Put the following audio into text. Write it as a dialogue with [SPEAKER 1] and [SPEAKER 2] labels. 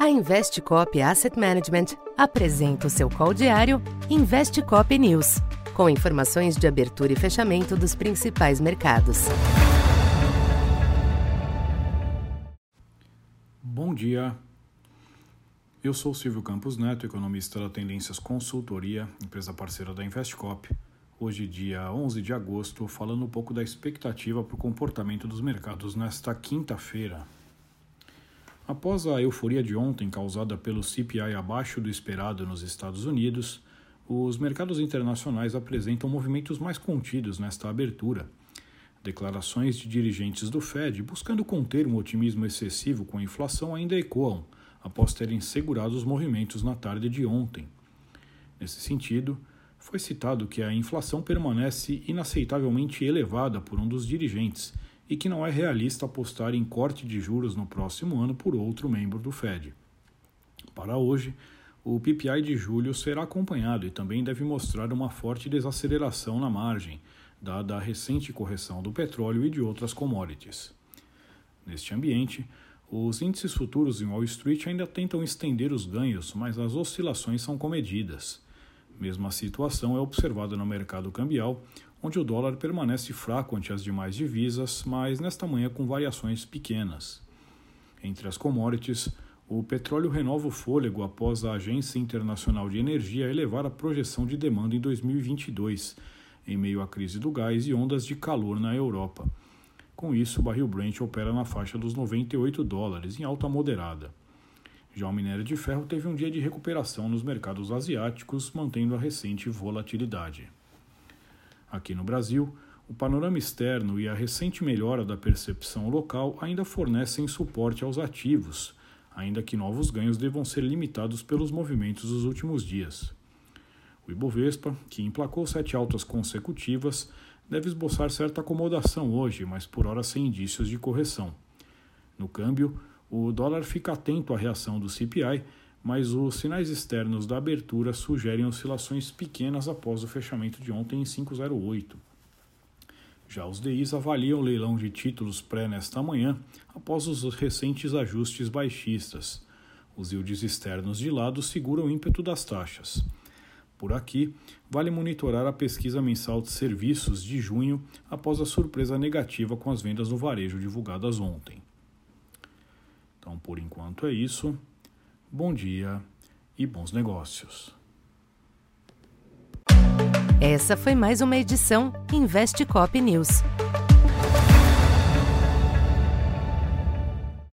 [SPEAKER 1] A Investcop Asset Management apresenta o seu call diário Investcop News, com informações de abertura e fechamento dos principais mercados.
[SPEAKER 2] Bom dia. Eu sou Silvio Campos Neto, economista da Tendências Consultoria, empresa parceira da Investcop. Hoje, dia 11 de agosto, falando um pouco da expectativa para o comportamento dos mercados nesta quinta-feira. Após a euforia de ontem causada pelo CPI abaixo do esperado nos Estados Unidos, os mercados internacionais apresentam movimentos mais contidos nesta abertura. Declarações de dirigentes do Fed buscando conter um otimismo excessivo com a inflação ainda ecoam, após terem segurado os movimentos na tarde de ontem. Nesse sentido, foi citado que a inflação permanece inaceitavelmente elevada por um dos dirigentes e que não é realista apostar em corte de juros no próximo ano por outro membro do Fed. Para hoje, o PPI de julho será acompanhado e também deve mostrar uma forte desaceleração na margem, dada a recente correção do petróleo e de outras commodities. Neste ambiente, os índices futuros em Wall Street ainda tentam estender os ganhos, mas as oscilações são comedidas. Mesma situação é observada no mercado cambial, onde o dólar permanece fraco ante as demais divisas, mas nesta manhã com variações pequenas. Entre as commodities, o petróleo renova o fôlego após a Agência Internacional de Energia elevar a projeção de demanda em 2022, em meio à crise do gás e ondas de calor na Europa. Com isso, o barril Brent opera na faixa dos 98 dólares, em alta moderada. Já o minério de ferro teve um dia de recuperação nos mercados asiáticos, mantendo a recente volatilidade. Aqui no Brasil, o panorama externo e a recente melhora da percepção local ainda fornecem suporte aos ativos, ainda que novos ganhos devam ser limitados pelos movimentos dos últimos dias. O Ibovespa, que emplacou sete altas consecutivas, deve esboçar certa acomodação hoje, mas por hora sem indícios de correção. No câmbio, o dólar fica atento à reação do CPI mas os sinais externos da abertura sugerem oscilações pequenas após o fechamento de ontem em 508. Já os DIs avaliam o leilão de títulos pré nesta manhã após os recentes ajustes baixistas. Os yields externos de lado seguram o ímpeto das taxas. Por aqui, vale monitorar a pesquisa mensal de serviços de junho após a surpresa negativa com as vendas no varejo divulgadas ontem. Então, por enquanto é isso bom dia e bons negócios.
[SPEAKER 1] Essa foi mais uma edição Investe Cop News.